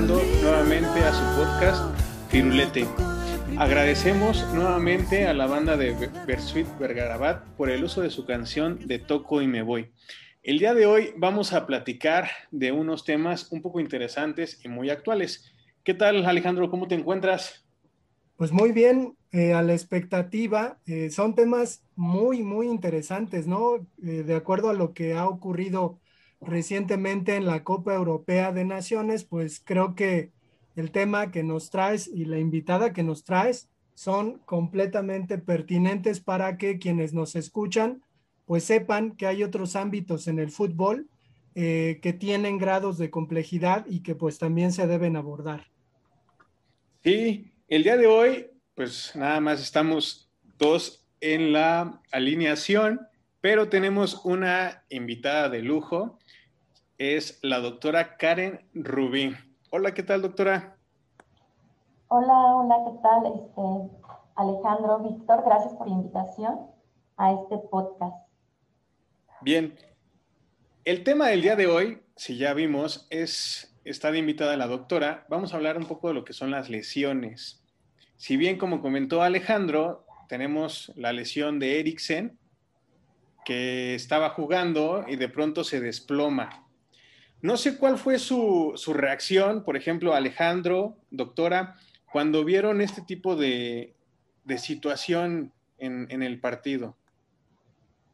nuevamente a su podcast Firulete. Agradecemos nuevamente a la banda de Bersuit Vergarabat por el uso de su canción de Toco y Me Voy. El día de hoy vamos a platicar de unos temas un poco interesantes y muy actuales. ¿Qué tal, Alejandro? ¿Cómo te encuentras? Pues muy bien, eh, a la expectativa. Eh, son temas muy, muy interesantes, ¿no? Eh, de acuerdo a lo que ha ocurrido recientemente en la Copa Europea de Naciones, pues creo que el tema que nos traes y la invitada que nos traes son completamente pertinentes para que quienes nos escuchan pues sepan que hay otros ámbitos en el fútbol que tienen grados de complejidad y que pues también se deben abordar. Sí, el día de hoy, pues nada más estamos dos en la alineación, pero tenemos una invitada de lujo, es la doctora Karen Rubí. Hola, ¿qué tal, doctora? Hola, hola, ¿qué tal? Este, Alejandro, Víctor, gracias por la invitación a este podcast. Bien, el tema del día de hoy, si ya vimos, es, está de invitada la doctora, vamos a hablar un poco de lo que son las lesiones. Si bien, como comentó Alejandro, tenemos la lesión de Eriksen, que estaba jugando y de pronto se desploma. No sé cuál fue su, reacción, por ejemplo, Alejandro, doctora, cuando vieron este tipo de, situación en, el partido.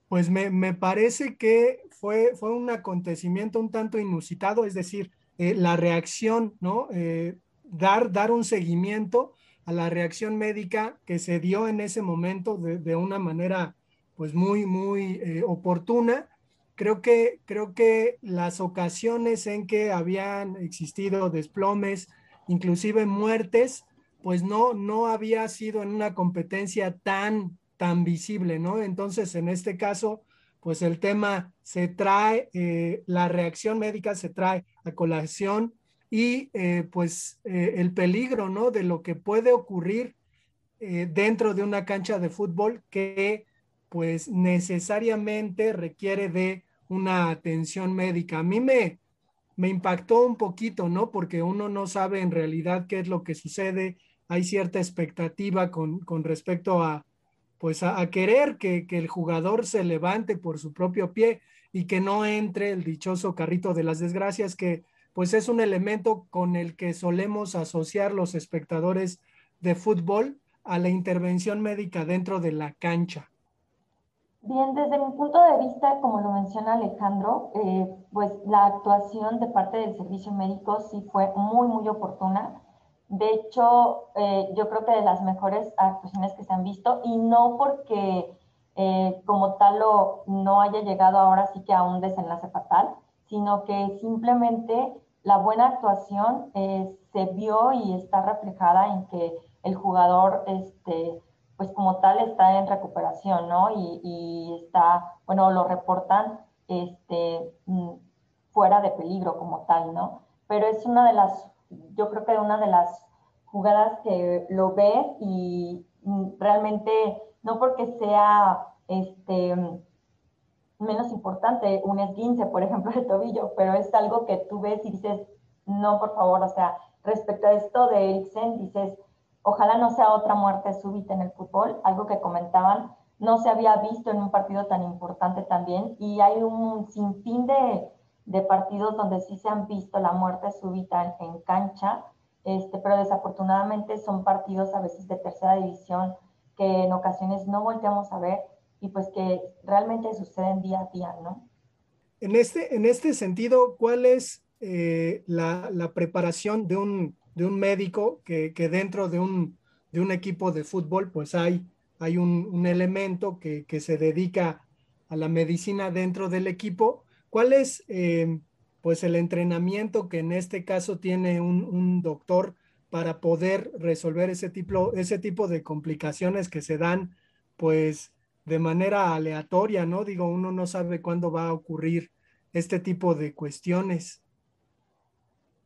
Pues me, parece que fue, fue, un acontecimiento un tanto inusitado, es decir, eh, la reacción, ¿no? Eh, dar, dar un seguimiento a la reacción médica que se dio en ese momento de, una manera pues muy, muy eh, oportuna. Creo que, creo que las ocasiones en que habían existido desplomes, inclusive muertes, pues no, no había sido en una competencia tan, tan visible, ¿no? Entonces, en este caso, pues el tema se trae, eh, la reacción médica se trae a colación y eh, pues eh, el peligro, ¿no? De lo que puede ocurrir dentro de una cancha de fútbol que pues necesariamente requiere de una atención médica. A mí me, me impactó un poquito, ¿no? Porque uno no sabe en realidad qué es lo que sucede, hay cierta expectativa con, con respecto a, pues a, querer que, que, el jugador se levante por su propio pie y que no entre el dichoso carrito de las desgracias que pues es un elemento con el que solemos asociar los espectadores de fútbol a la intervención médica dentro de la cancha. Bien, desde mi punto de vista, como lo menciona Alejandro, eh, pues la actuación de parte del servicio médico sí fue muy, muy oportuna. De hecho, eh, yo creo que de las mejores actuaciones que se han visto, y no porque eh, como tal o no haya llegado ahora sí que a un desenlace fatal, sino que simplemente la buena actuación eh, se vio y está reflejada en que el jugador, este, pues como tal, está en recuperación, ¿no? Y, está, bueno, lo reportan este, mm, fuera de peligro como tal, ¿no? Pero es una de las, yo creo que una de las jugadas que lo ve y mm, realmente, no porque sea, este, menos importante un esguince, por ejemplo, de tobillo, pero es algo que tú ves y dices, no, por favor, o sea, respecto a esto de Eriksen, dices, ojalá no sea otra muerte súbita en el fútbol, algo que comentaban, no se había visto en un partido tan importante también, y hay un sinfín de, de partidos donde sí se han visto la muerte súbita en, cancha, este, pero desafortunadamente son partidos a veces de tercera división que en ocasiones no volteamos a ver y pues que realmente suceden día a día, ¿no? En este, en este sentido, ¿cuál es eh, la, preparación de un, de un médico que, dentro de un, de un, equipo de fútbol, pues hay, hay un, elemento que, se dedica a la medicina dentro del equipo? ¿Cuál es eh, pues el entrenamiento que en este caso tiene un, un doctor para poder resolver ese tipo, ese tipo de complicaciones que se dan pues de manera aleatoria, ¿no? Digo, uno no sabe cuándo va a ocurrir este tipo de cuestiones.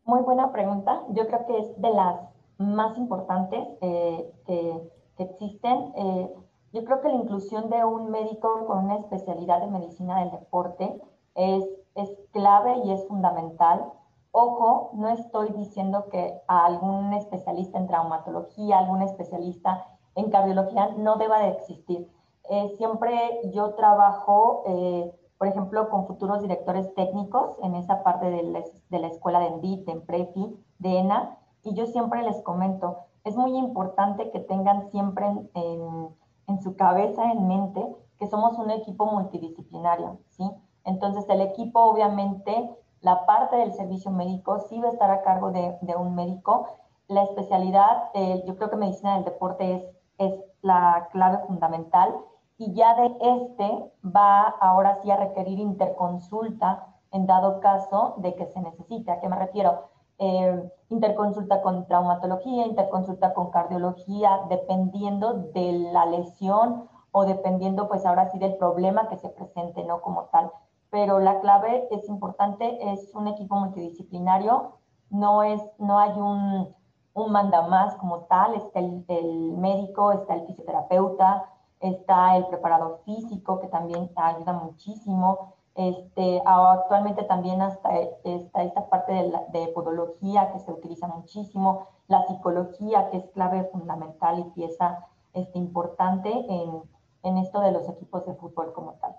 Muy buena pregunta. Yo creo que es de las más importantes eh, que, existen. Eh, yo creo que la inclusión de un médico con una especialidad de medicina del deporte es es clave y es fundamental. Ojo, no estoy diciendo que a algún especialista en traumatología, algún especialista en cardiología no deba de existir. Eh, siempre yo trabajo, eh, por ejemplo, con futuros directores técnicos en esa parte de la, de la escuela de ENDIT, en PREFI, de ENA, y yo siempre les comento, es muy importante que tengan siempre en, en, su cabeza, en mente, que somos un equipo multidisciplinario, ¿sí? Entonces, el equipo, obviamente, la parte del servicio médico sí va a estar a cargo de, de un médico. La especialidad, eh, yo creo que medicina del deporte es, es la clave fundamental y ya de este va ahora sí a requerir interconsulta en dado caso de que se necesite. ¿A qué me refiero? Eh, interconsulta con traumatología, interconsulta con cardiología, dependiendo de la lesión o dependiendo pues ahora sí del problema que se presente, ¿no? Como tal. Pero la clave es importante, es un equipo multidisciplinario, no, es, no hay un, un mandamás como tal, está el, el médico, está el fisioterapeuta, está el preparador físico que también ayuda muchísimo, este, actualmente también hasta está esta parte de, de, podología que se utiliza muchísimo, la psicología que es clave fundamental y pieza este, importante en, en esto de los equipos de fútbol como tal.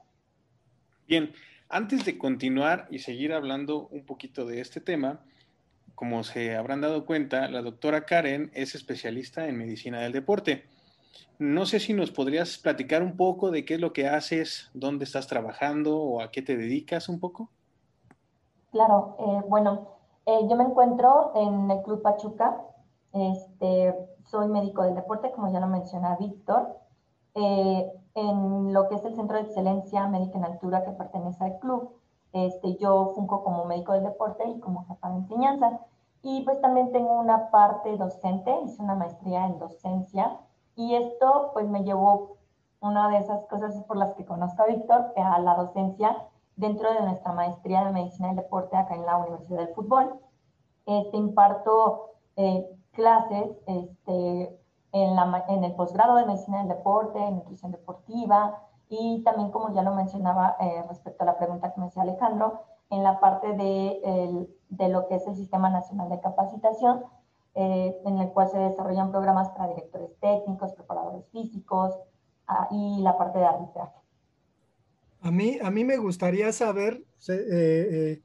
Bien, antes de continuar y seguir hablando un poquito de este tema, como se habrán dado cuenta, la doctora Karen es especialista en medicina del deporte. No sé si nos podrías platicar un poco de qué es lo que haces, dónde estás trabajando o a qué te dedicas un poco. Claro, eh, bueno, eh, yo me encuentro en el Club Pachuca. Este, soy médico del deporte, como ya lo menciona Víctor, eh, en lo que es el Centro de Excelencia Médica en Altura que pertenece al club. Este, yo funco como médico del deporte y como jefa de enseñanza. Y pues también tengo una parte docente, hice una maestría en docencia y esto pues me llevó una de esas cosas por las que conozco a Víctor, a la docencia dentro de nuestra maestría de medicina del deporte acá en la Universidad del Fútbol. Este, imparto eh, clases este, en, la, en, el posgrado de medicina del deporte, en nutrición deportiva y también, como ya lo mencionaba eh, respecto a la pregunta que me hacía Alejandro, en la parte de, el, de lo que es el Sistema Nacional de Capacitación, eh, en el cual se desarrollan programas para directores técnicos, preparadores físicos ah, y la parte de arbitraje. A mí, a mí me gustaría saber eh, eh,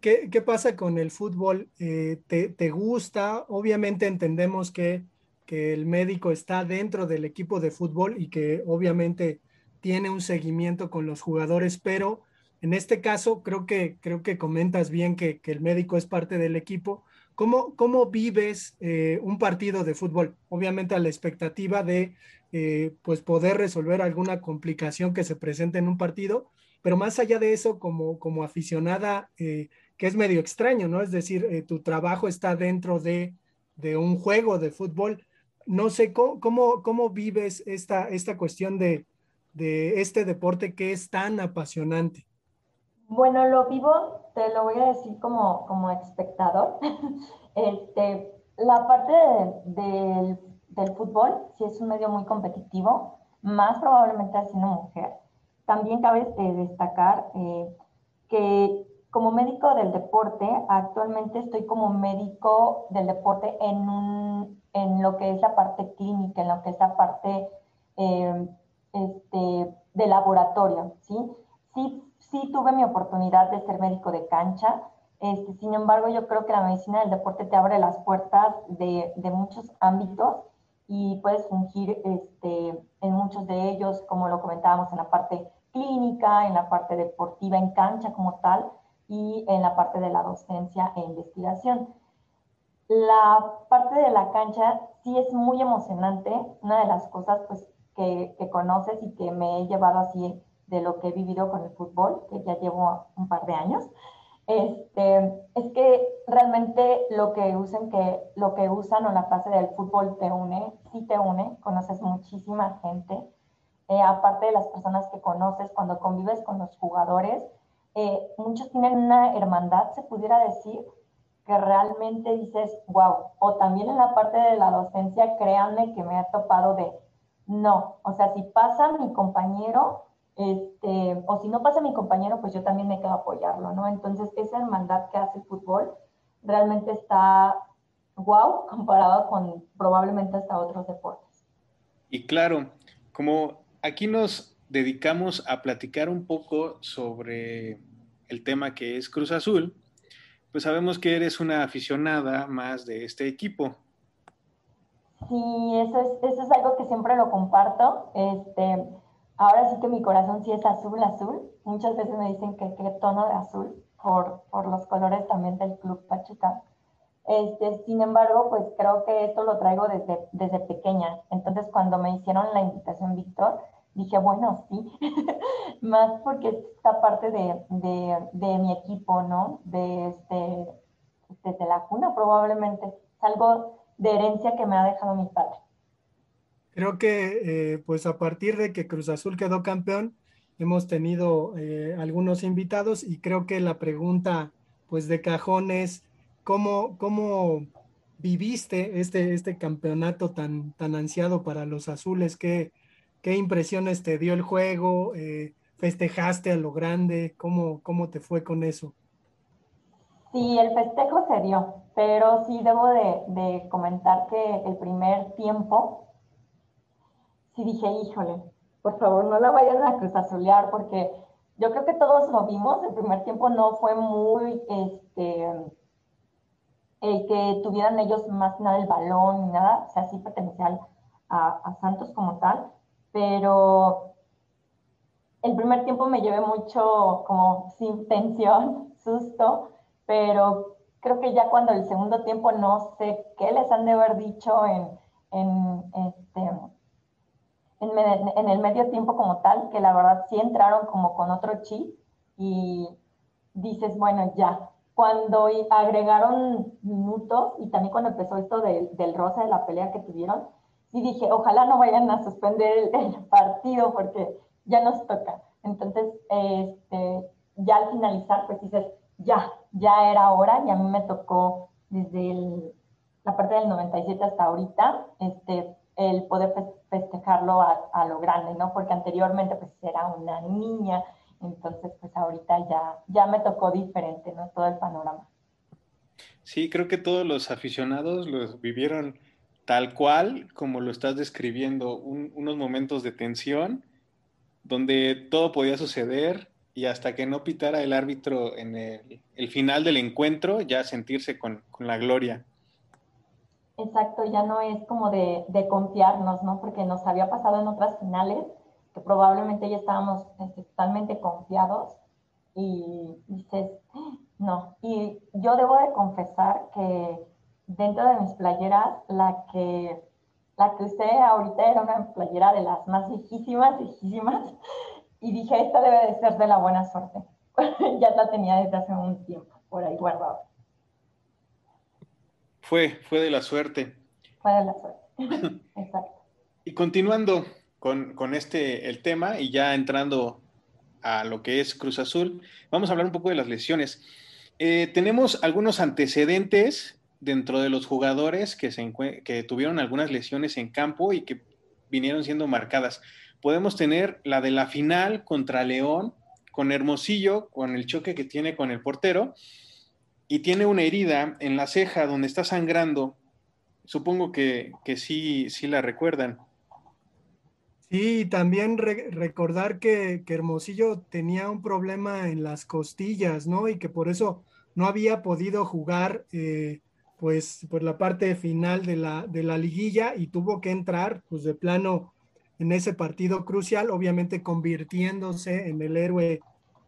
¿qué, ¿qué, pasa con el fútbol. ¿te, ¿te, gusta? Obviamente entendemos que, que el médico está dentro del equipo de fútbol y que obviamente tiene un seguimiento con los jugadores, pero en este caso creo que, creo que comentas bien que, que el médico es parte del equipo ¿Cómo, cómo vives eh, un partido de fútbol? Obviamente a la expectativa de eh, pues poder resolver alguna complicación que se presente en un partido, pero más allá de eso, como, como aficionada, eh, que es medio extraño, ¿no? Es decir, tu trabajo está dentro de, de, un juego de fútbol. No sé, ¿cómo, cómo, cómo vives esta, esta cuestión de, de este deporte que es tan apasionante? Bueno, lo vivo, te lo voy a decir como, como espectador. este, la parte de, del fútbol, si es un medio muy competitivo, más probablemente siendo mujer. También cabe eh, destacar eh, que como médico del deporte, actualmente estoy como médico del deporte en, un, en lo que es la parte clínica, en lo que es la parte eh, este, de laboratorio, ¿sí? Sí sí tuve mi oportunidad de ser médico de cancha. Este, sin embargo, yo creo que la medicina del deporte te abre las puertas de, muchos ámbitos y puedes fungir este, en muchos de ellos, como lo comentábamos, en la parte clínica, en la parte deportiva en cancha como tal y en la parte de la docencia e investigación. La parte de la cancha sí es muy emocionante, una de las cosas pues, que conoces y que me he llevado así de lo que he vivido con el fútbol, que ya llevo un par de años, este, es que realmente lo que usan, que lo que usan o la fase del fútbol te une, sí te une, conoces muchísima gente, eh, aparte de las personas que conoces cuando convives con los jugadores, eh, muchos tienen una hermandad, se pudiera decir, que realmente dices, wow, o también en la parte de la docencia, créanme que me ha topado de, no, o sea, si pasa mi compañero, este, o si no pasa mi compañero, pues yo también me quedo a apoyarlo, ¿no? Entonces, esa hermandad que hace el fútbol realmente está wow comparado con probablemente hasta otros deportes. Y claro, como aquí nos dedicamos a platicar un poco sobre el tema que es Cruz Azul, pues sabemos que eres una aficionada más de este equipo. Sí, eso es, eso es algo que siempre lo comparto. Este, ahora sí que mi corazón sí es azul, azul. Muchas veces me dicen que qué tono de azul por, por los colores también del Club Pachuca. Este, sin embargo, pues creo que esto lo traigo desde, desde pequeña. Entonces, cuando me hicieron la invitación, Víctor, dije, bueno, sí, más porque esta parte de, de, mi equipo, ¿no? De este, desde la cuna probablemente. Es algo de herencia que me ha dejado mi padre. Creo que, eh, pues a partir de que Cruz Azul quedó campeón, hemos tenido eh, algunos invitados y creo que la pregunta, pues de cajón es, ¿cómo, cómo viviste este, este campeonato tan, tan ansiado para los azules? ¿Qué, qué impresiones te dio el juego? Eh, ¿Festejaste a lo grande? ¿Cómo, ¿Cómo te fue con eso? Sí, el festejo se dio, pero sí debo de, comentar que el primer tiempo, sí dije, híjole, por favor no la vayan a cruzazulear porque yo creo que todos lo vimos, el primer tiempo no fue muy, este, el que tuvieran ellos más nada el balón ni nada, o sea, sí pertenecía a, Santos como tal, pero el primer tiempo me llevé mucho como sin tensión, susto, pero creo que ya cuando el segundo tiempo no sé qué les han de haber dicho en, en, este, en, el medio tiempo como tal, que la verdad sí entraron como con otro chip y dices, bueno, ya. Cuando agregaron minutos y también cuando empezó esto del rosa de la pelea que tuvieron, sí dije, ojalá no vayan a suspender el, partido porque ya nos toca. Entonces, este, ya al finalizar, pues dices, ya, ya era hora y a mí me tocó desde la parte del 97 hasta ahorita, este, el poder festejarlo a, lo grande, ¿no? Porque anteriormente pues era una niña, entonces pues ahorita ya, ya me tocó diferente, ¿no? Todo el panorama. Sí, creo que todos los aficionados los vivieron tal cual como lo estás describiendo, unos momentos de tensión donde todo podía suceder, y hasta que no pitara el árbitro en el, final del encuentro, ya sentirse con, la gloria. Exacto, ya no es como de, confiarnos, ¿no? Porque nos había pasado en otras finales que probablemente ya estábamos este, totalmente confiados y dices, no. Y yo debo de confesar que dentro de mis playeras, la que, la que usé ahorita era una playera de las más viejísimas, viejísimas, y dije, esta debe de ser de la buena suerte. ya la tenía desde hace un tiempo por ahí guardada. Fue, fue de la suerte. Fue de la suerte. Exacto. Y continuando con, con, este, el tema y ya entrando a lo que es Cruz Azul, vamos a hablar un poco de las lesiones. Eh, tenemos algunos antecedentes dentro de los jugadores que, se, que tuvieron algunas lesiones en campo y que vinieron siendo marcadas podemos tener la de la final contra León, con Hermosillo, con el choque que tiene con el portero, y tiene una herida en la ceja donde está sangrando. Supongo que, sí, sí la recuerdan. Sí, también recordar que, Hermosillo tenía un problema en las costillas, ¿no? Y que por eso no había podido jugar, eh, pues, por la parte final de la, de la liguilla y tuvo que entrar, pues, de plano en ese partido crucial, obviamente convirtiéndose en el héroe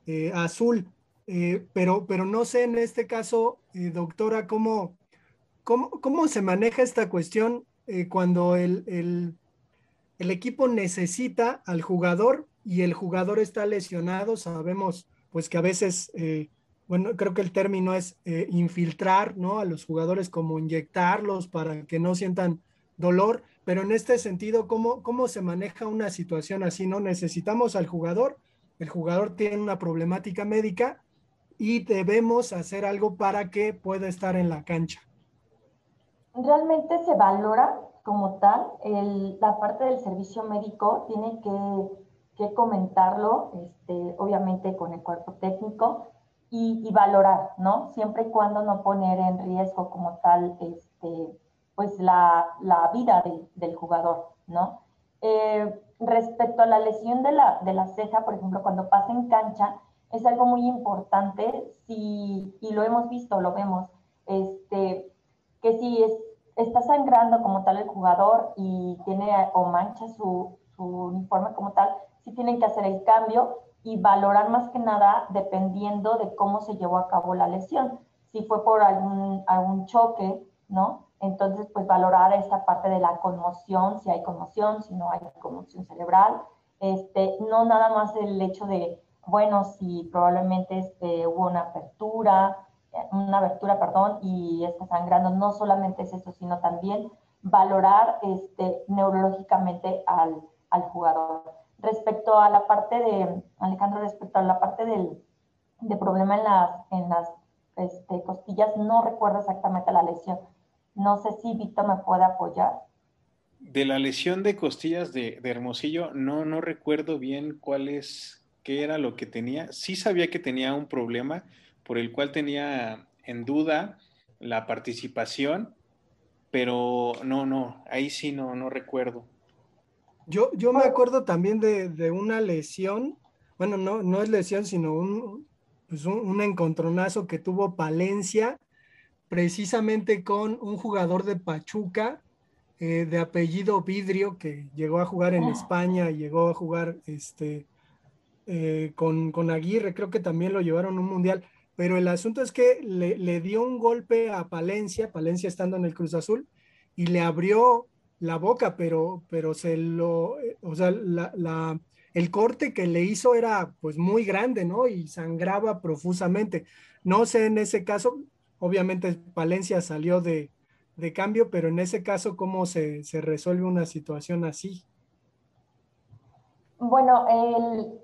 eh, azul. Eh, pero, pero no sé en este caso, eh, doctora, cómo, cómo, se maneja esta cuestión cuando el, el, el, equipo necesita al jugador y el jugador está lesionado. Sabemos pues que a veces, bueno, creo que el término es infiltrar ¿no? a los jugadores como inyectarlos para que no sientan dolor pero en este sentido, ¿cómo, ¿cómo se maneja una situación así? ¿No? Necesitamos al jugador, el jugador tiene una problemática médica y debemos hacer algo para que pueda estar en la cancha. Realmente se valora como tal, la parte del servicio médico tiene que comentarlo, este, obviamente con el cuerpo técnico y, valorar, ¿no? Siempre y cuando no poner en riesgo como tal, este, pues la, vida del jugador, ¿no? Eh, respecto a la lesión de la ceja, por ejemplo, cuando pasa en cancha, es algo muy importante, si, y lo hemos visto, lo vemos, este, que si es, está sangrando como tal el jugador y tiene o mancha su, su uniforme como tal, si tienen que hacer el cambio y valorar más que nada dependiendo de cómo se llevó a cabo la lesión. Si fue por algún, algún choque, ¿no? Entonces, pues valorar esta parte de la conmoción, si hay conmoción, si no hay conmoción cerebral. Este, no nada más el hecho de, bueno, si probablemente este, hubo una apertura, una abertura, perdón, y está sangrando, no solamente es eso, sino también valorar este, neurológicamente al, al jugador. Respecto a la parte de, Alejandro, respecto a la parte del de problema en las, en las este, costillas, no recuerdo exactamente la lesión. No sé si Víctor me puede apoyar. De la lesión de costillas de, de, Hermosillo, no, no recuerdo bien cuál es, qué era lo que tenía. Sí sabía que tenía un problema por el cual tenía en duda la participación, pero no, no, ahí sí no, no recuerdo. Yo, yo me acuerdo también de, una lesión, bueno, no, no es lesión, sino un, pues un, encontronazo que tuvo Palencia precisamente con un jugador de Pachuca eh, de apellido Vidrio que llegó a jugar en ah. España, llegó a jugar este, eh, con, con, Aguirre, creo que también lo llevaron a un mundial, pero el asunto es que le, le dio un golpe a Palencia, Palencia estando en el Cruz Azul, y le abrió la boca, pero, pero se lo, eh, o sea, la, el corte que le hizo era pues muy grande, ¿no? Y sangraba profusamente. No sé en ese caso, obviamente Palencia salió de, cambio, pero en ese caso, ¿cómo se, resuelve una situación así? Bueno, el,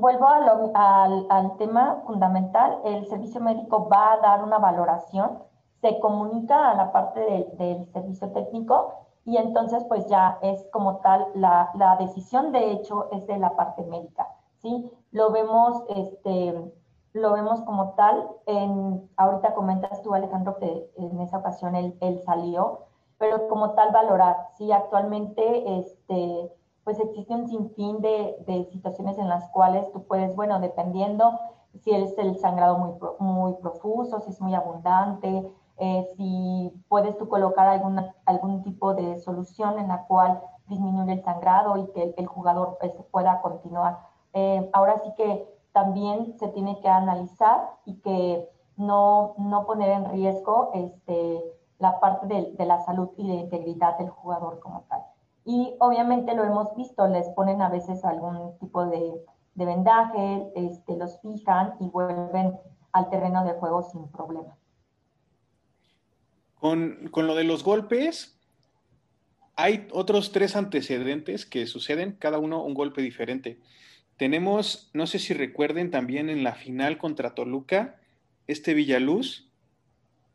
vuelvo al, al, tema fundamental. El servicio médico va a dar una valoración, se comunica a la parte del servicio técnico y entonces pues ya es como tal, la, la, decisión de hecho es de la parte médica, ¿sí? Lo vemos, este, lo vemos como tal, en, ahorita comentas tú Alejandro que en esa ocasión él, él salió, pero como tal valorar, ¿sí? Actualmente, este, pues existe un sinfín de, de situaciones en las cuales tú puedes, bueno, dependiendo si es el sangrado muy, muy profuso, si es muy abundante, eh, si puedes tú colocar alguna, algún tipo de solución en la cual disminuir el sangrado y que el, jugador pues, pueda continuar. Eh, ahora sí que también se tiene que analizar y que no, no poner en riesgo este, la parte de, de, la salud y de integridad del jugador como tal. Y obviamente lo hemos visto, les ponen a veces algún tipo de, de vendaje, este, los fijan y vuelven al terreno de juego sin problema. Con, lo de los golpes, hay otros tres antecedentes que suceden, cada uno un golpe diferente. Tenemos, no sé si recuerden también en la final contra Toluca, este Villaluz,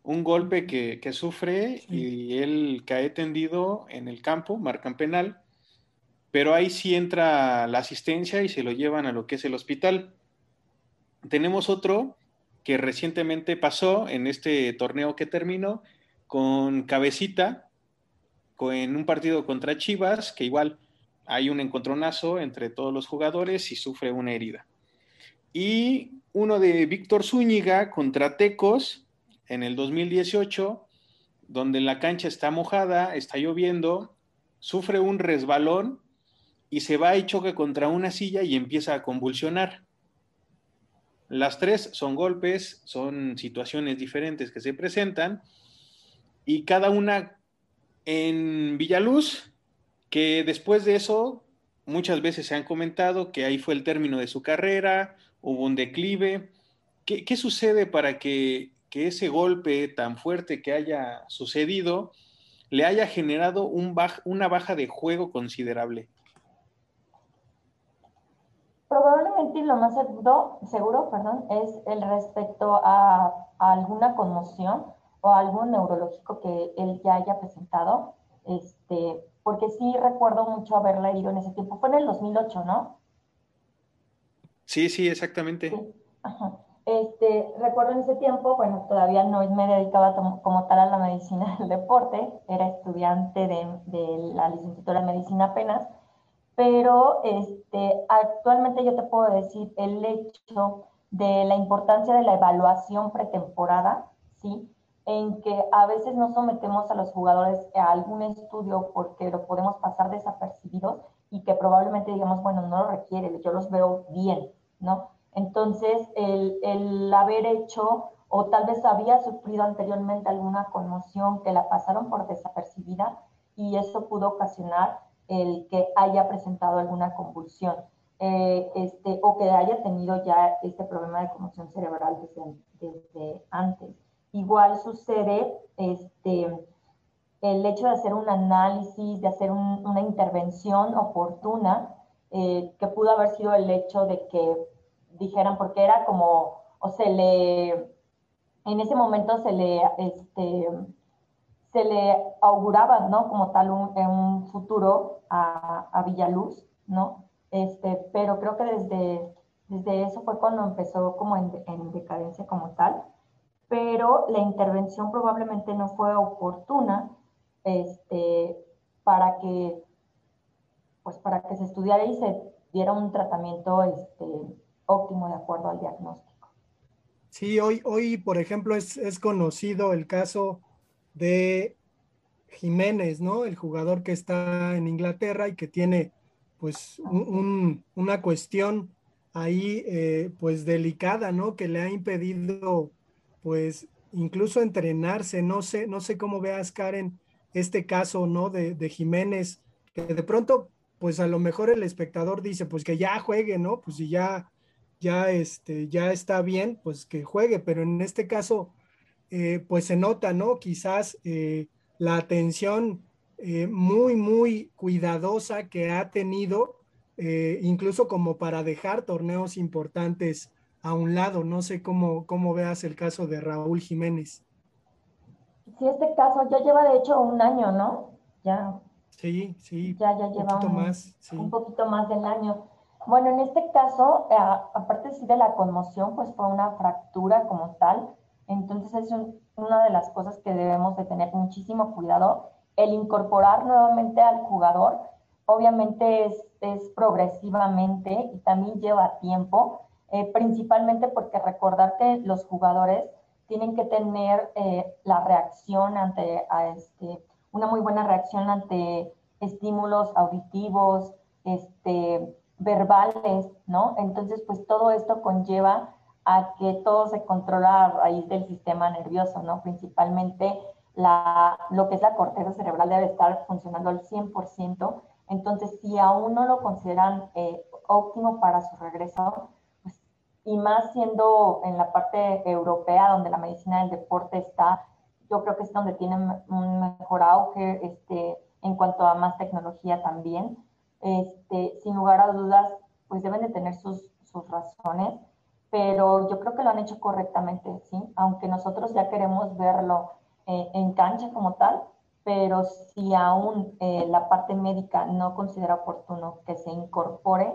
un golpe que, sufre y él cae tendido en el campo, marcan penal, pero ahí sí entra la asistencia y se lo llevan a lo que es el hospital. Tenemos otro que recientemente pasó en este torneo que terminó, con Cabecita en un partido contra Chivas, que igual hay un encontronazo entre todos los jugadores y sufre una herida. Y uno de Víctor Zúñiga contra Tecos en el 2018, donde la cancha está mojada, está lloviendo, sufre un resbalón y se va y choca contra una silla y empieza a convulsionar. Las tres son golpes, son situaciones diferentes que se presentan y cada una en Villaluz, que después de eso muchas veces se han comentado que ahí fue el término de su carrera, hubo un declive. ¿Qué, sucede para que, ese golpe tan fuerte que haya sucedido le haya generado un una baja de juego considerable? Probablemente lo más seguro, seguro perdón, es el respecto a alguna conmoción o algo neurológico que él ya haya presentado, este, porque sí recuerdo mucho haberla herido en ese tiempo. Fue en el 2008, ¿no? Sí, sí, exactamente. Este, recuerdo en ese tiempo, bueno, todavía no me dedicaba como tal a la medicina del deporte, era estudiante de, de la licenciatura de medicina apenas, pero este, actualmente yo te puedo decir el hecho de la importancia de la evaluación pretemporada, ¿sí? En que a veces no sometemos a los jugadores a algún estudio porque lo podemos pasar desapercibidos y que probablemente digamos, bueno, no lo requiere, yo los veo bien, ¿no? Entonces, el, haber hecho o tal vez había sufrido anteriormente alguna conmoción que la pasaron por desapercibida y eso pudo ocasionar el que haya presentado alguna convulsión eh, este, o que haya tenido ya este problema de conmoción cerebral desde, desde antes. Igual sucede este, el hecho de hacer un análisis, de hacer una intervención oportuna, eh, que pudo haber sido el hecho de que dijeran, porque era como, o se le, en ese momento se le, este, se le auguraba, ¿no? Como tal un, futuro a, a, Villaluz, ¿no? Este, pero creo que desde, desde eso fue cuando empezó como en, en decadencia como tal, pero la intervención probablemente no fue oportuna este, para que pues para que se estudiara y se diera un tratamiento este, óptimo de acuerdo al diagnóstico. Sí, hoy, hoy por ejemplo, es, es conocido el caso de Jiménez, ¿no? El jugador que está en Inglaterra y que tiene pues un, una cuestión ahí eh, pues delicada, ¿no? Que le ha impedido pues incluso entrenarse, no sé, no sé cómo veas Karen este caso, ¿no? De, de Jiménez, que de pronto pues a lo mejor el espectador dice pues que ya juegue, ¿no? Pues si ya, ya, este, ya está bien, pues que juegue, pero en este caso eh, pues se nota, ¿no? Quizás eh, la atención eh, muy, muy cuidadosa que ha tenido, incluso como para dejar torneos importantes a un lado. No sé cómo, cómo veas el caso de Raúl Jiménez. Sí, este caso ya lleva de hecho un año, ¿no? Ya. Sí, sí. Ya, ya lleva un, más, un poquito más del año. Bueno, en este caso, aparte sí de la conmoción, pues fue una fractura como tal, entonces es una de las cosas que debemos de tener muchísimo cuidado, el incorporar nuevamente al jugador, obviamente es, progresivamente y también lleva tiempo, eh, principalmente porque recordar que los jugadores tienen que tener eh, la reacción ante este, una muy buena reacción ante estímulos auditivos, este, verbales, ¿no? Entonces, pues todo esto conlleva a que todo se controla a raíz del sistema nervioso, ¿no? Principalmente la, lo que es la corteza cerebral debe estar funcionando al 100%. Entonces, si aún no lo consideran eh, óptimo para su regreso, pues, y más siendo en la parte europea, donde la medicina del deporte está, yo creo que es donde tiene un mejor auge este, en cuanto a más tecnología también. Este, sin lugar a dudas, pues deben de tener sus, sus razones pero yo creo que lo han hecho correctamente, ¿sí? Aunque nosotros ya queremos verlo eh, en cancha como tal, pero si aún eh, la parte médica no considera oportuno que se incorpore,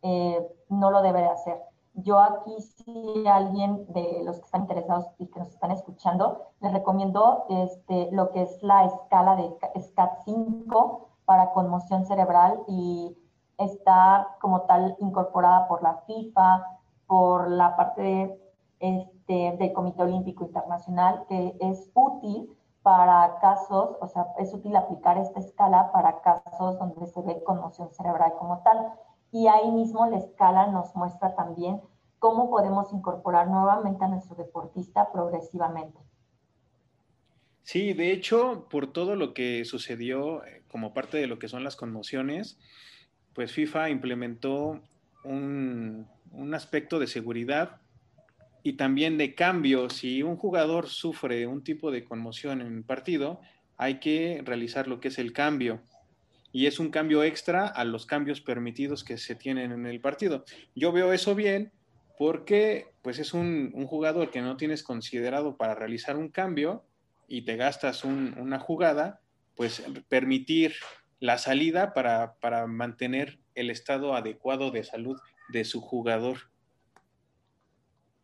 eh, no lo debe de hacer. Yo aquí, si alguien de los que están interesados y que nos están escuchando, les recomiendo este, lo que es la escala de SCAT-5 para conmoción cerebral y está como tal incorporada por la FIFA, por la parte este, del Comité Olímpico Internacional, que es útil para casos, o sea, es útil aplicar esta escala para casos donde se ve conmoción cerebral como tal. Y ahí mismo la escala nos muestra también cómo podemos incorporar nuevamente a nuestro deportista progresivamente. Sí, de hecho, por todo lo que sucedió eh, como parte de lo que son las conmociones, pues FIFA implementó un, un aspecto de seguridad y también de cambio. Si un jugador sufre un tipo de conmoción en un partido, hay que realizar lo que es el cambio. Y es un cambio extra a los cambios permitidos que se tienen en el partido. Yo veo eso bien porque pues es un, jugador que no tienes considerado para realizar un cambio y te gastas una jugada, pues permitir la salida para, para mantener el estado adecuado de salud de su jugador.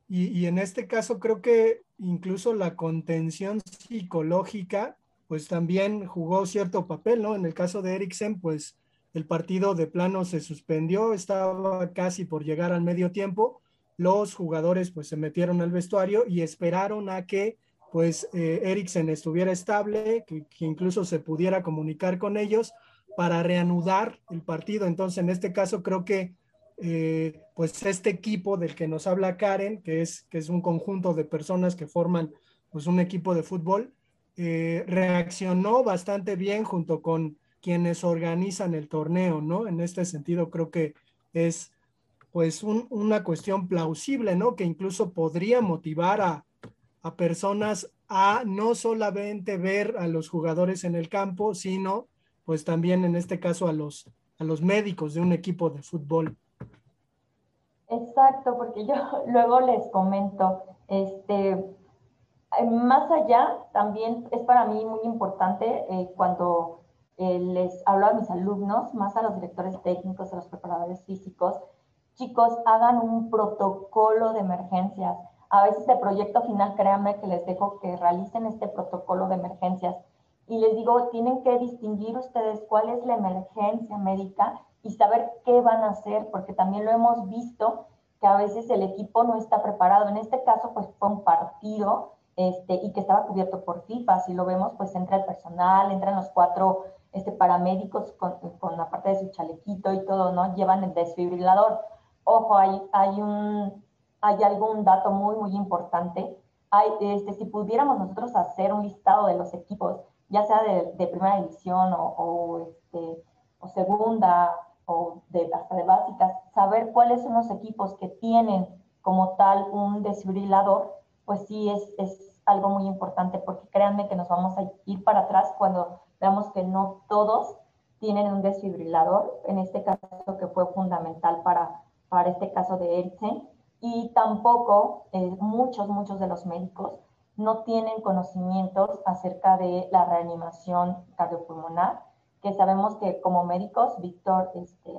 Y, en este caso creo que incluso la contención psicológica, pues también jugó cierto papel, ¿no? En el caso de Eriksen, pues el partido de plano se suspendió, estaba casi por llegar al medio tiempo, los jugadores pues se metieron al vestuario y esperaron a que pues eh, Eriksen estuviera estable, que, incluso se pudiera comunicar con ellos para reanudar el partido. Entonces, en este caso creo que eh, pues este equipo del que nos habla Karen, que es, que es un conjunto de personas que forman pues un equipo de fútbol, eh, reaccionó bastante bien junto con quienes organizan el torneo, ¿no? En este sentido creo que es pues una cuestión plausible, ¿no? Que incluso podría motivar a, a personas a no solamente ver a los jugadores en el campo, sino pues también en este caso a los, a los médicos de un equipo de fútbol. Exacto, porque yo luego les comento, este, eh, más allá también es para mí muy importante eh, cuando eh, les hablo a mis alumnos, más a los directores técnicos, a los preparadores físicos, chicos, hagan un protocolo de emergencias. A veces de proyecto final, créanme que les dejo que realicen este protocolo de emergencias y les digo, tienen que distinguir ustedes cuál es la emergencia médica y saber qué van a hacer, porque también lo hemos visto que a veces el equipo no está preparado. En este caso, pues fue un partido este, y que estaba cubierto por FIFA. Si lo vemos, pues entra el personal, entran los cuatro este, paramédicos con, con la parte de su chalequito y todo, ¿no? Llevan el desfibrilador ojo, hay, hay, un, hay algún dato muy, muy importante. Hay, este, si pudiéramos nosotros hacer un listado de los equipos, ya sea de, primera división o, este, o, segunda o de, hasta de básicas, saber cuáles son los equipos que tienen como tal un desfibrilador, pues sí es, es algo muy importante, porque créanme que nos vamos a ir para atrás cuando veamos que no todos tienen un desfibrilador, en este caso que fue fundamental para, para este caso de Eriksen, y tampoco eh, muchos, muchos de los médicos no tienen conocimientos acerca de la reanimación cardiopulmonar, que sabemos que como médicos, Víctor, este,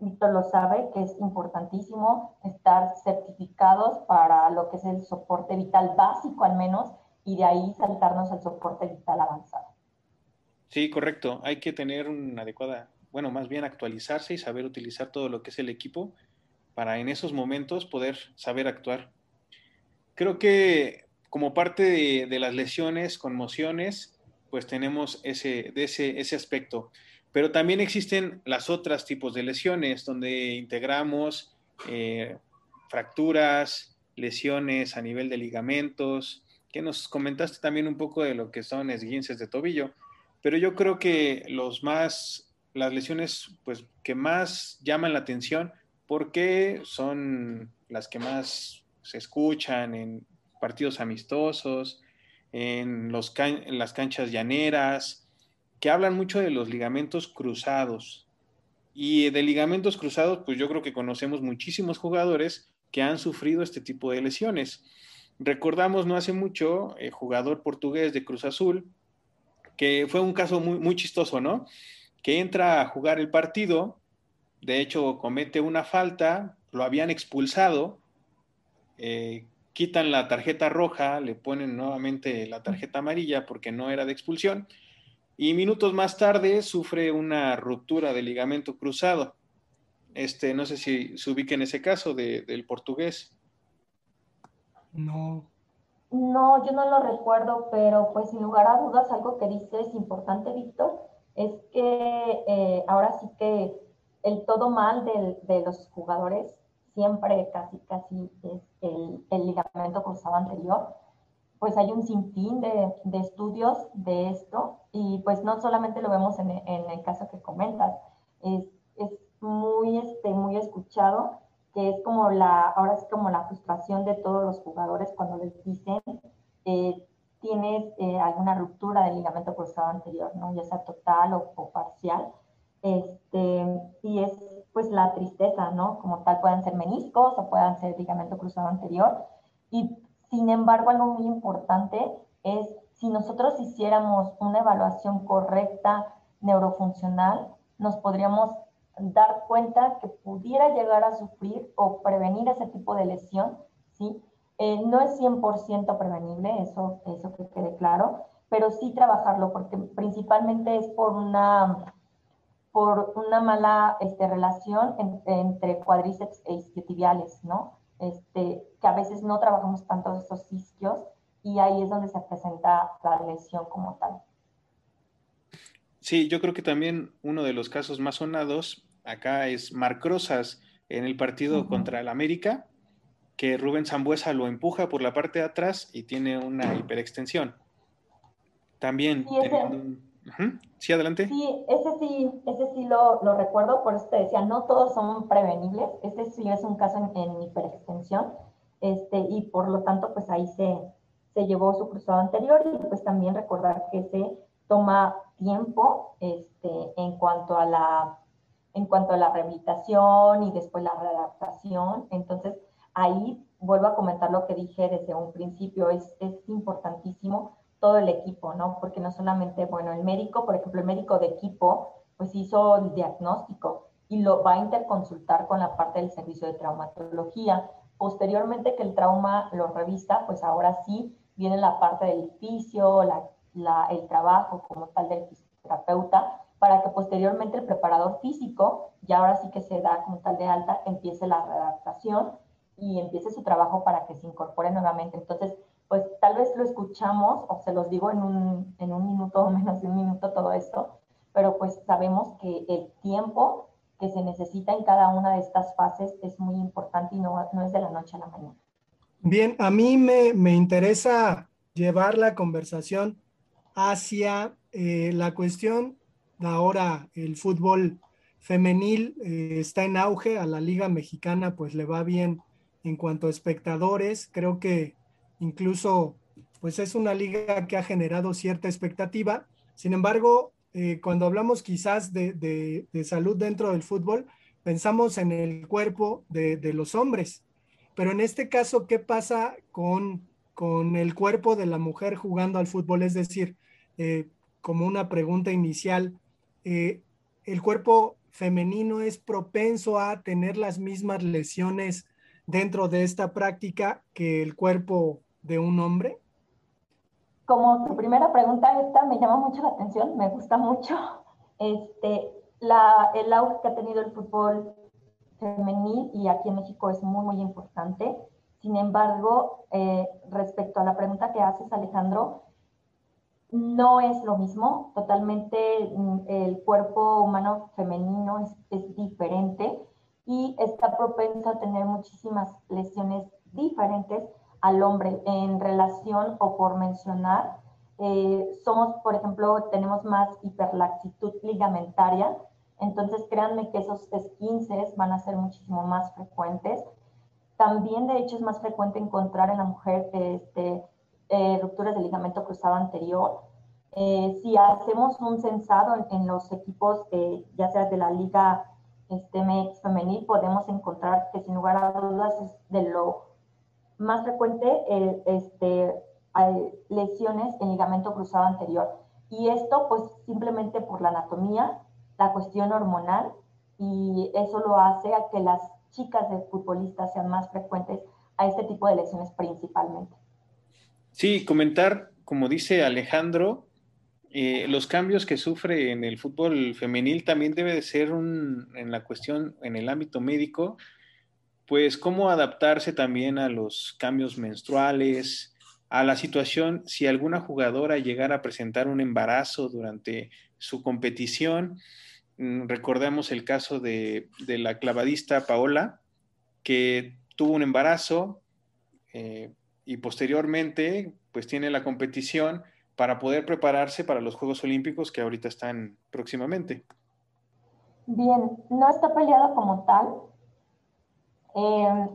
Víctor lo sabe, que es importantísimo estar certificados para lo que es el soporte vital básico al menos, y de ahí saltarnos al soporte vital avanzado. Sí, correcto. Hay que tener una adecuada bueno, más bien actualizarse y saber utilizar todo lo que es el equipo para en esos momentos poder saber actuar. Creo que como parte de, las lesiones, conmociones, pues tenemos ese, de ese, ese aspecto. Pero también existen las otras tipos de lesiones donde integramos eh, fracturas, lesiones a nivel de ligamentos, que nos comentaste también un poco de lo que son esguinces de tobillo, pero yo creo que los más las lesiones pues, que más llaman la atención porque son las que más se escuchan en partidos amistosos, en, las canchas llaneras, que hablan mucho de los ligamentos cruzados. Y de ligamentos cruzados, pues yo creo que conocemos muchísimos jugadores que han sufrido este tipo de lesiones. Recordamos no hace mucho, el jugador portugués de Cruz Azul, que fue un caso muy, muy chistoso, ¿no? que entra a jugar el partido, de hecho comete una falta, lo habían expulsado, eh, quitan la tarjeta roja, le ponen nuevamente la tarjeta amarilla porque no era de expulsión, y minutos más tarde sufre una ruptura del ligamento cruzado. Este, no sé si se ubica en ese caso del portugués. No. No, yo no lo recuerdo, pero pues sin lugar a dudas algo que dice es importante, Víctor, es que eh, ahora sí que el todo mal de los jugadores siempre casi casi es el, ligamento cruzado anterior. Pues hay un sinfín de, de, estudios de esto y pues no solamente lo vemos en, en el caso que comentas, es, es, muy, este, muy escuchado que es como la, ahora es como la frustración de todos los jugadores cuando les dicen eh, tienes eh, alguna ruptura del ligamento cruzado anterior, ¿no? ya sea total o, parcial. Este, y es pues la tristeza, ¿no? Como tal, pueden ser meniscos o puedan ser ligamento cruzado anterior. Y sin embargo, algo muy importante es si nosotros hiciéramos una evaluación correcta neurofuncional, nos podríamos dar cuenta que pudiera llegar a sufrir o prevenir ese tipo de lesión, ¿sí? Eh, no es 100% prevenible, eso, eso que quede claro, pero sí trabajarlo, porque principalmente es por una, por una mala este, relación entre cuádriceps e isquiotibiales, ¿no? Este, que a veces no trabajamos tanto estos isquios y ahí es donde se presenta la lesión como tal. Sí, yo creo que también uno de los casos más sonados acá es Marc Rosas en el partido contra el América, que Rubén Zambuesa lo empuja por la parte de atrás y tiene una hiperextensión. También. Sí, adelante. Sí, ese sí, ese sí lo, recuerdo, por eso te decía, no todos son prevenibles, este sí es un caso en, hiperextensión, este, y por lo tanto, pues ahí se, se llevó su cruzado anterior y pues también recordar que se toma tiempo este, en cuanto a la en cuanto a la rehabilitación y después la readaptación. Entonces, ahí vuelvo a comentar lo que dije desde un principio, es, es importantísimo todo el equipo, ¿no? Porque no solamente, bueno, el médico, por ejemplo, el médico de equipo, pues hizo el diagnóstico y lo va a interconsultar con la parte del servicio de traumatología. Posteriormente que el trauma lo revista, pues ahora sí viene la parte del fisio, la, el trabajo como tal del fisioterapeuta, para que posteriormente el preparador físico, ya ahora sí que se da como tal de alta, empiece la readaptación y empiece su trabajo para que se incorpore nuevamente. Entonces, pues tal vez lo escuchamos o se los digo en un, en un minuto o menos de un minuto todo esto, pero pues sabemos que el tiempo que se necesita en cada una de estas fases es muy importante y no, no es de la noche a la mañana. Bien, a mí me, me interesa llevar la conversación hacia eh, la cuestión, ahora el fútbol femenil eh, está en auge, a la liga mexicana pues le va bien en cuanto a espectadores, creo que incluso pues es una liga que ha generado cierta expectativa. Sin embargo, eh, cuando hablamos quizás de, salud dentro del fútbol, pensamos en el cuerpo de, los hombres. Pero en este caso, ¿qué pasa con, con, el cuerpo de la mujer jugando al fútbol? Es decir, eh, como una pregunta inicial, eh, ¿el cuerpo femenino es propenso a tener las mismas lesiones dentro de esta práctica que el cuerpo de un hombre? Como tu primera pregunta, esta me llama mucho la atención, me gusta mucho. Este, la, el auge que ha tenido el fútbol femenil y aquí en México es muy, muy importante. Sin embargo, eh, respecto a la pregunta que haces, Alejandro, no es lo mismo. Totalmente mm, el cuerpo humano femenino es, es diferente y está propenso a tener muchísimas lesiones diferentes al hombre en relación o por mencionar. Eh, somos, por ejemplo, tenemos más hiperlaxitud ligamentaria, entonces créanme que esos esquinces van a ser muchísimo más frecuentes. También, de hecho, es más frecuente encontrar en la mujer este, eh, rupturas de ligamento cruzado anterior. Eh, si hacemos un censado en, los equipos, ya sea de la liga este, MX femenil, podemos encontrar que sin lugar a dudas es de lo más frecuente el, este, lesiones en ligamento cruzado anterior. Y esto pues simplemente por la anatomía, la cuestión hormonal, y eso lo hace a que las chicas de futbolistas sean más frecuentes a este tipo de lesiones principalmente. Sí, comentar, como dice Alejandro, eh, los cambios que sufre en el fútbol femenil también debe de ser un, en la cuestión, en el ámbito médico, pues cómo adaptarse también a los cambios menstruales, a la situación si alguna jugadora llegara a presentar un embarazo durante su competición. Mm, recordemos el caso de, la clavadista Paola, que tuvo un embarazo eh, y posteriormente pues tiene la competición para poder prepararse para los Juegos Olímpicos que ahorita están próximamente. Bien, no está peleado como tal, eh,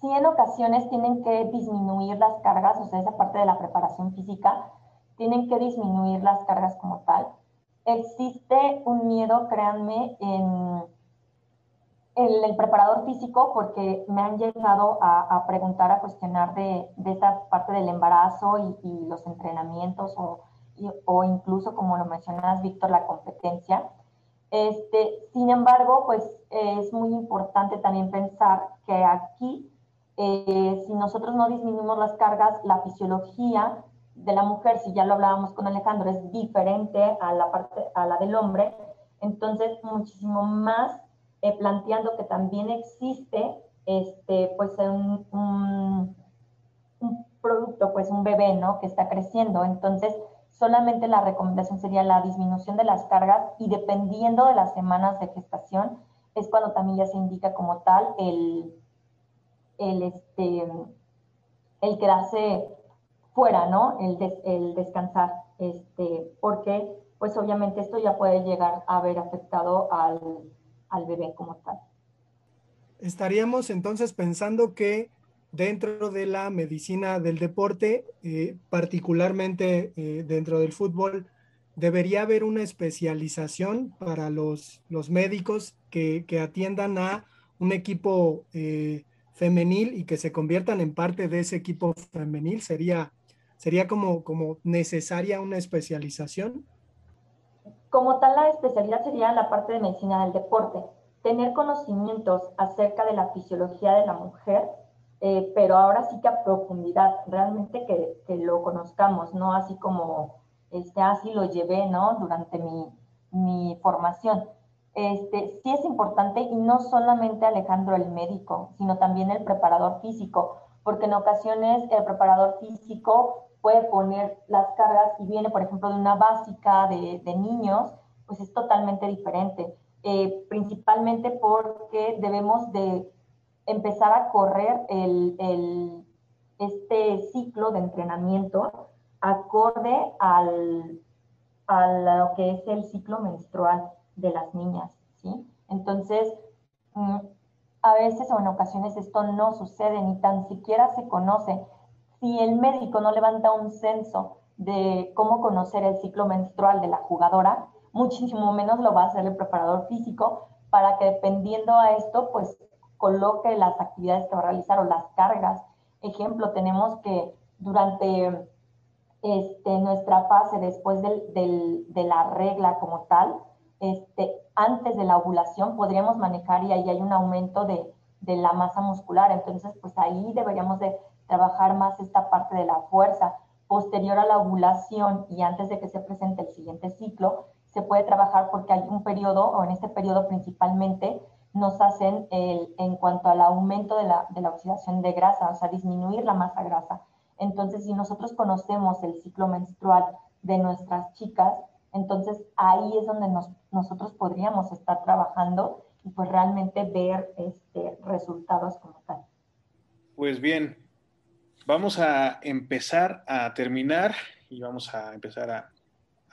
sí en ocasiones tienen que disminuir las cargas, o sea, esa parte de la preparación física, tienen que disminuir las cargas como tal. Existe un miedo, créanme, en, el preparador físico, porque me han llegado a, preguntar, a cuestionar de, esa parte del embarazo y, los entrenamientos o, o, incluso, como lo mencionas, Víctor, la competencia Este, sin embargo, pues es muy importante también pensar que aquí, eh, si nosotros no disminuimos las cargas, la fisiología de la mujer, si ya lo hablábamos con Alejandro, es diferente a la, parte, a la del hombre, entonces muchísimo más eh, planteando que también existe este, pues un, un, un, producto, pues un bebé, ¿no? Que está creciendo. Entonces, solamente la recomendación sería la disminución de las cargas y dependiendo de las semanas de gestación, es cuando también ya se indica como tal el, el, este, el quedarse fuera, ¿no? El, el descansar, este, porque pues obviamente esto ya puede llegar a haber afectado al, al bebé como tal. Estaríamos entonces pensando que dentro de la medicina del deporte, eh, particularmente eh, dentro del fútbol, debería haber una especialización para los, los médicos que, que, atiendan a un equipo eh, femenil y que se conviertan en parte de ese equipo femenil. Sería, sería como, como necesaria una especialización. Como tal, la especialidad sería la parte de medicina del deporte. Tener conocimientos acerca de la fisiología de la mujer eh, pero ahora sí que a profundidad, realmente que, que, lo conozcamos, no así como, este, así lo llevé, ¿no? Durante mi, mi formación. Este, sí es importante y no solamente Alejandro el médico, sino también el preparador físico, porque en ocasiones el preparador físico puede poner las cargas y viene, por ejemplo, de una básica de, de niños, pues es totalmente diferente, eh, principalmente porque debemos de empezar a correr el, el, este ciclo de entrenamiento acorde al, a lo que es el ciclo menstrual de las niñas, ¿sí? Entonces, mm, a veces o en ocasiones esto no sucede, ni tan siquiera se conoce. Si el médico no levanta un censo de cómo conocer el ciclo menstrual de la jugadora, muchísimo menos lo va a hacer el preparador físico para que dependiendo a esto, pues coloque las actividades que va a realizar o las cargas. Ejemplo, tenemos que durante este, nuestra fase, después de la regla como tal, este, antes de la ovulación podríamos manejar y ahí hay un aumento de, de la masa muscular. Entonces, pues ahí deberíamos de trabajar más esta parte de la fuerza. Posterior a la ovulación y antes de que se presente el siguiente ciclo, se puede trabajar porque hay un periodo, o en este periodo principalmente, nos hacen el, en cuanto al aumento de la, de la oxidación de grasa, o sea, disminuir la masa grasa. Entonces, si nosotros conocemos el ciclo menstrual de nuestras chicas, entonces ahí es donde nos, nosotros podríamos estar trabajando y pues realmente ver este, resultados como tal. Pues bien, vamos a empezar a terminar y vamos a empezar a,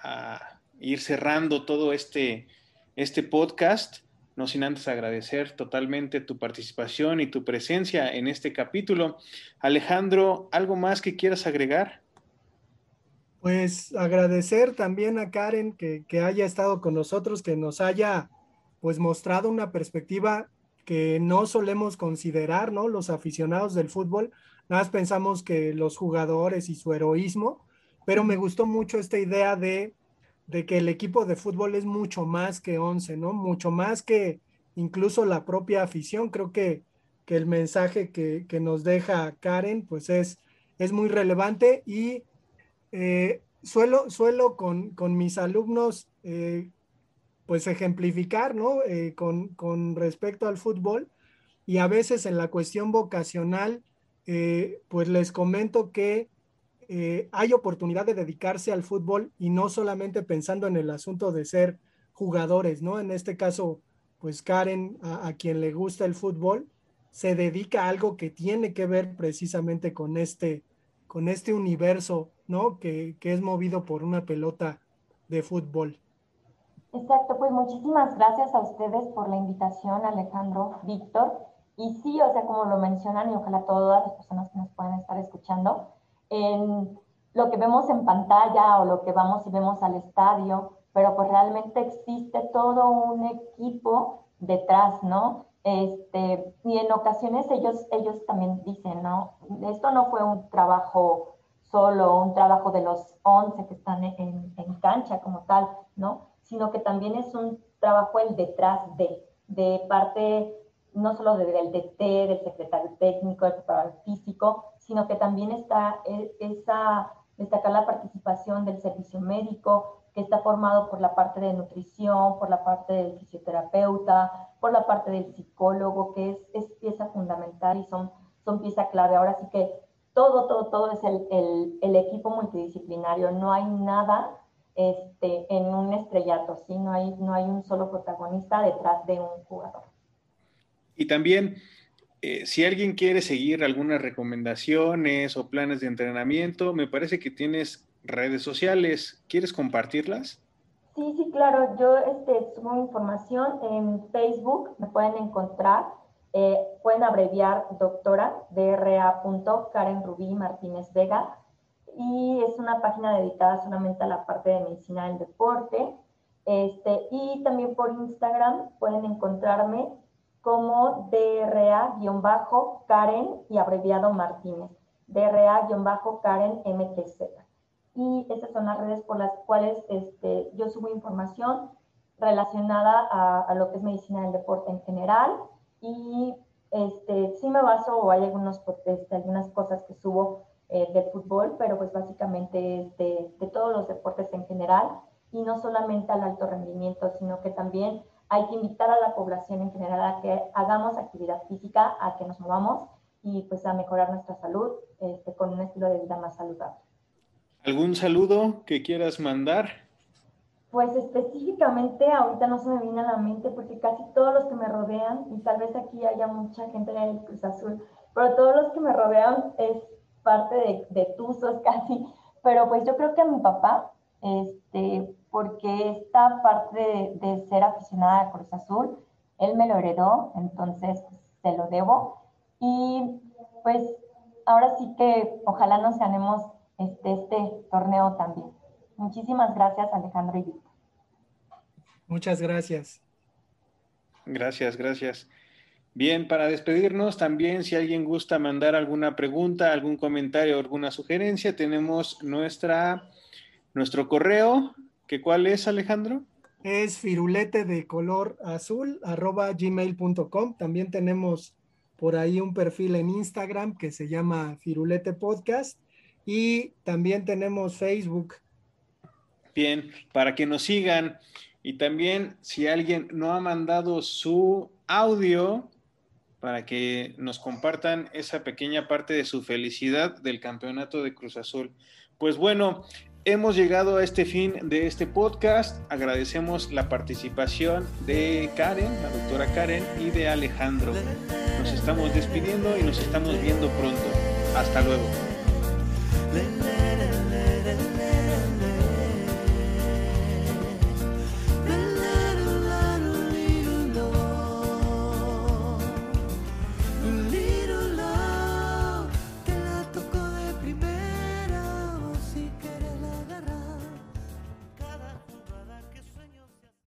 a ir cerrando todo este, este podcast no sin antes agradecer totalmente tu participación y tu presencia en este capítulo. Alejandro, ¿algo más que quieras agregar? Pues agradecer también a Karen que, que, haya estado con nosotros, que nos haya pues mostrado una perspectiva que no solemos considerar, ¿no? Los aficionados del fútbol, nada más pensamos que los jugadores y su heroísmo, pero me gustó mucho esta idea de de que el equipo de fútbol es mucho más que 11, ¿no? Mucho más que incluso la propia afición. Creo que, que el mensaje que, que, nos deja Karen, pues es, es muy relevante y eh, suelo, suelo con, con, mis alumnos, eh, pues ejemplificar, ¿no? Eh, con, con, respecto al fútbol y a veces en la cuestión vocacional, pues les comento que eh, hay oportunidad de dedicarse al fútbol y no solamente pensando en el asunto de ser jugadores, ¿no? En este caso, pues Karen, a, quien le gusta el fútbol, se dedica a algo que tiene que ver precisamente con este, con este universo, ¿no? Que, que es movido por una pelota de fútbol. Exacto, pues muchísimas gracias a ustedes por la invitación, Alejandro, Víctor. Y sí, o sea, como lo mencionan, y ojalá todas las personas que nos puedan estar escuchando, en lo que vemos en pantalla o lo que vamos y vemos al estadio, pero pues realmente existe todo un equipo detrás, ¿no? Este, y en ocasiones ellos, ellos también dicen, ¿no? Esto no fue un trabajo solo, un trabajo de los 11 que están en, en cancha como tal, ¿no? Sino que también es un trabajo el detrás de, de parte no solo del DT, del secretario técnico, del preparador físico, sino que también está e, esa, destacar la participación del servicio médico, que está formado por la parte de nutrición, por la parte del fisioterapeuta, por la parte del psicólogo, que es, es pieza fundamental y son, son pieza clave. Ahora sí que todo, todo, todo es el, el, el equipo multidisciplinario, no hay nada este, en un estrellato, ¿sí? no, hay, no hay un solo protagonista detrás de un jugador. Y también, eh, si alguien quiere seguir algunas recomendaciones o planes de entrenamiento, me parece que tienes redes sociales. ¿Quieres compartirlas? Sí, sí, claro. Yo este, subo información en Facebook, me pueden encontrar. Eh, pueden abreviar doctora, dra. Karen Rubí Martínez Vega. Y es una página dedicada solamente a la parte de medicina del deporte. Este, y también por Instagram pueden encontrarme como DRA-Karen y abreviado Martínez. DRA-Karen MTZ. Y esas son las redes por las cuales este, yo subo información relacionada a, lo que es medicina del deporte en general. Y este, sí me baso, o hay algunos, este, algunas cosas que subo eh, del fútbol, pero pues básicamente es de, de todos los deportes en general y no solamente al alto rendimiento, sino que también hay que invitar a la población en general a que hagamos actividad física, a que nos movamos y pues a mejorar nuestra salud este, con un estilo de vida más saludable. ¿Algún saludo que quieras mandar? Pues específicamente ahorita no se me viene a la mente porque casi todos los que me rodean, y tal vez aquí haya mucha gente de Cruz Azul, pero todos los que me rodean es parte de, de Tuzos casi, pero pues yo creo que a mi papá, este, porque esta parte de, ser aficionada a Cruz Azul, él me lo heredó, entonces se lo debo. Y pues ahora sí que ojalá nos ganemos este, este torneo también. Muchísimas gracias Alejandro y Víctor. Muchas gracias. Gracias, gracias. Bien, para despedirnos también, si alguien gusta mandar alguna pregunta, algún comentario alguna sugerencia, tenemos nuestra, nuestro correo cuál es, Alejandro? Es firulete de color azul, arroba gmail.com. También tenemos por ahí un perfil en Instagram que se llama Firulete Podcast y también tenemos Facebook. Bien, para que nos sigan y también si alguien no ha mandado su audio para que nos compartan esa pequeña parte de su felicidad del campeonato de Cruz Azul. Pues bueno, Hemos llegado a este fin de este podcast. Agradecemos la participación de Karen, la doctora Karen, y de Alejandro. Nos estamos despidiendo y nos estamos viendo pronto. Hasta luego.